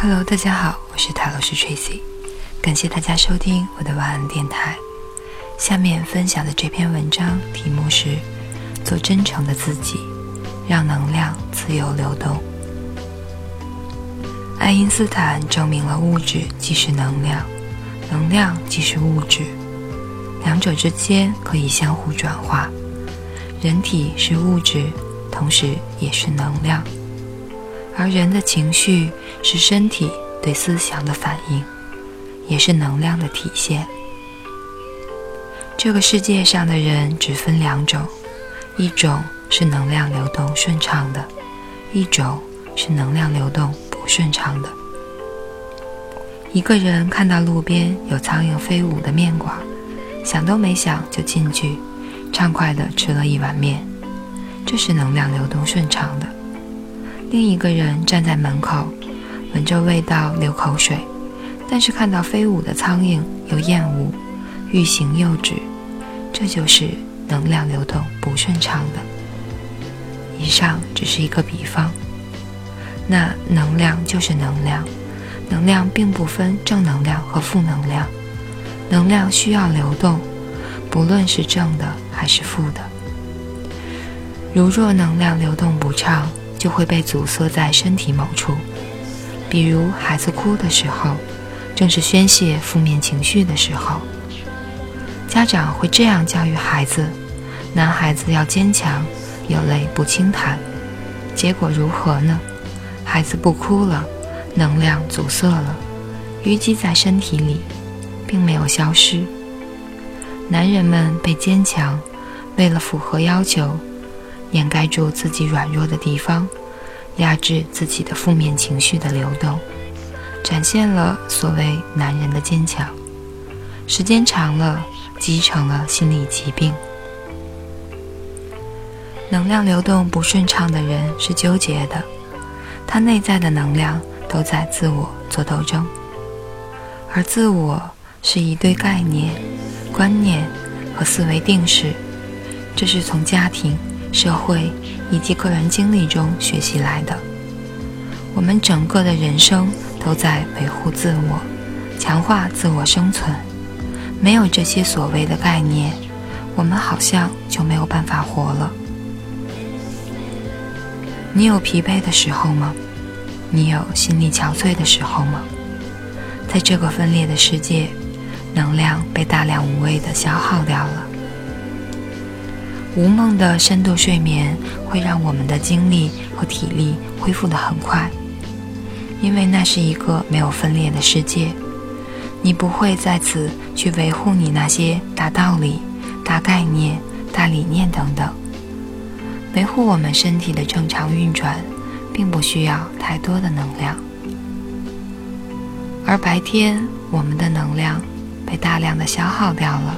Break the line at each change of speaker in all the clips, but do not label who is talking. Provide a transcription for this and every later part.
Hello，大家好，我是塔罗斯 Tracy，感谢大家收听我的晚安电台。下面分享的这篇文章题目是“做真诚的自己，让能量自由流动”。爱因斯坦证明了物质即是能量，能量即是物质，两者之间可以相互转化。人体是物质，同时也是能量。而人的情绪是身体对思想的反应，也是能量的体现。这个世界上的人只分两种，一种是能量流动顺畅的，一种是能量流动不顺畅的。一个人看到路边有苍蝇飞舞的面馆，想都没想就进去，畅快地吃了一碗面，这是能量流动顺畅的。另一个人站在门口，闻着味道流口水，但是看到飞舞的苍蝇又厌恶，欲行又止，这就是能量流动不顺畅的。以上只是一个比方。那能量就是能量，能量并不分正能量和负能量，能量需要流动，不论是正的还是负的。如若能量流动不畅，就会被阻塞在身体某处，比如孩子哭的时候，正是宣泄负面情绪的时候。家长会这样教育孩子：男孩子要坚强，有泪不轻弹。结果如何呢？孩子不哭了，能量阻塞了，淤积在身体里，并没有消失。男人们被坚强，为了符合要求。掩盖住自己软弱的地方，压制自己的负面情绪的流动，展现了所谓男人的坚强。时间长了，积成了心理疾病。能量流动不顺畅的人是纠结的，他内在的能量都在自我做斗争，而自我是一堆概念、观念和思维定式，这是从家庭。社会以及个人经历中学习来的，我们整个的人生都在维护自我，强化自我生存。没有这些所谓的概念，我们好像就没有办法活了。你有疲惫的时候吗？你有心力憔悴的时候吗？在这个分裂的世界，能量被大量无谓的消耗掉了。无梦的深度睡眠会让我们的精力和体力恢复得很快，因为那是一个没有分裂的世界。你不会在此去维护你那些大道理、大概念、大理念等等。维护我们身体的正常运转，并不需要太多的能量。而白天，我们的能量被大量的消耗掉了。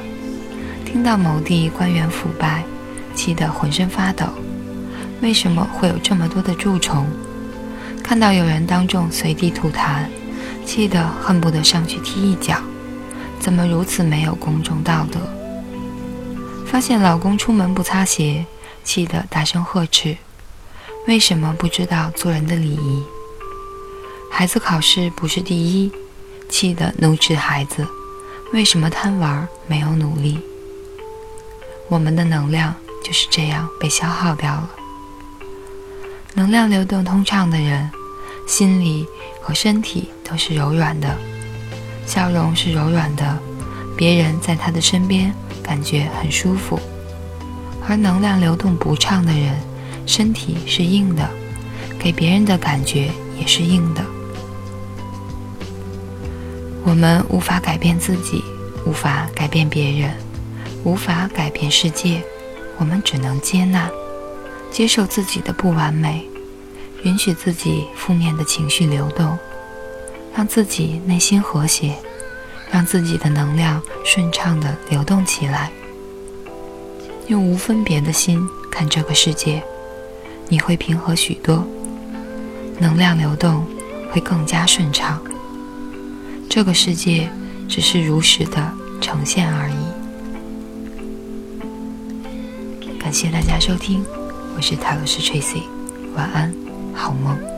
听到某地官员腐败。气得浑身发抖，为什么会有这么多的蛀虫？看到有人当众随地吐痰，气得恨不得上去踢一脚，怎么如此没有公众道德？发现老公出门不擦鞋，气得大声呵斥，为什么不知道做人的礼仪？孩子考试不是第一，气得怒斥孩子，为什么贪玩没有努力？我们的能量。就是这样被消耗掉了。能量流动通畅的人，心里和身体都是柔软的，笑容是柔软的，别人在他的身边感觉很舒服。而能量流动不畅的人，身体是硬的，给别人的感觉也是硬的。我们无法改变自己，无法改变别人，无法改变世界。我们只能接纳、接受自己的不完美，允许自己负面的情绪流动，让自己内心和谐，让自己的能量顺畅地流动起来。用无分别的心看这个世界，你会平和许多，能量流动会更加顺畅。这个世界只是如实的呈现而已。感谢大家收听，我是塔罗斯 Tracy，晚安，好梦。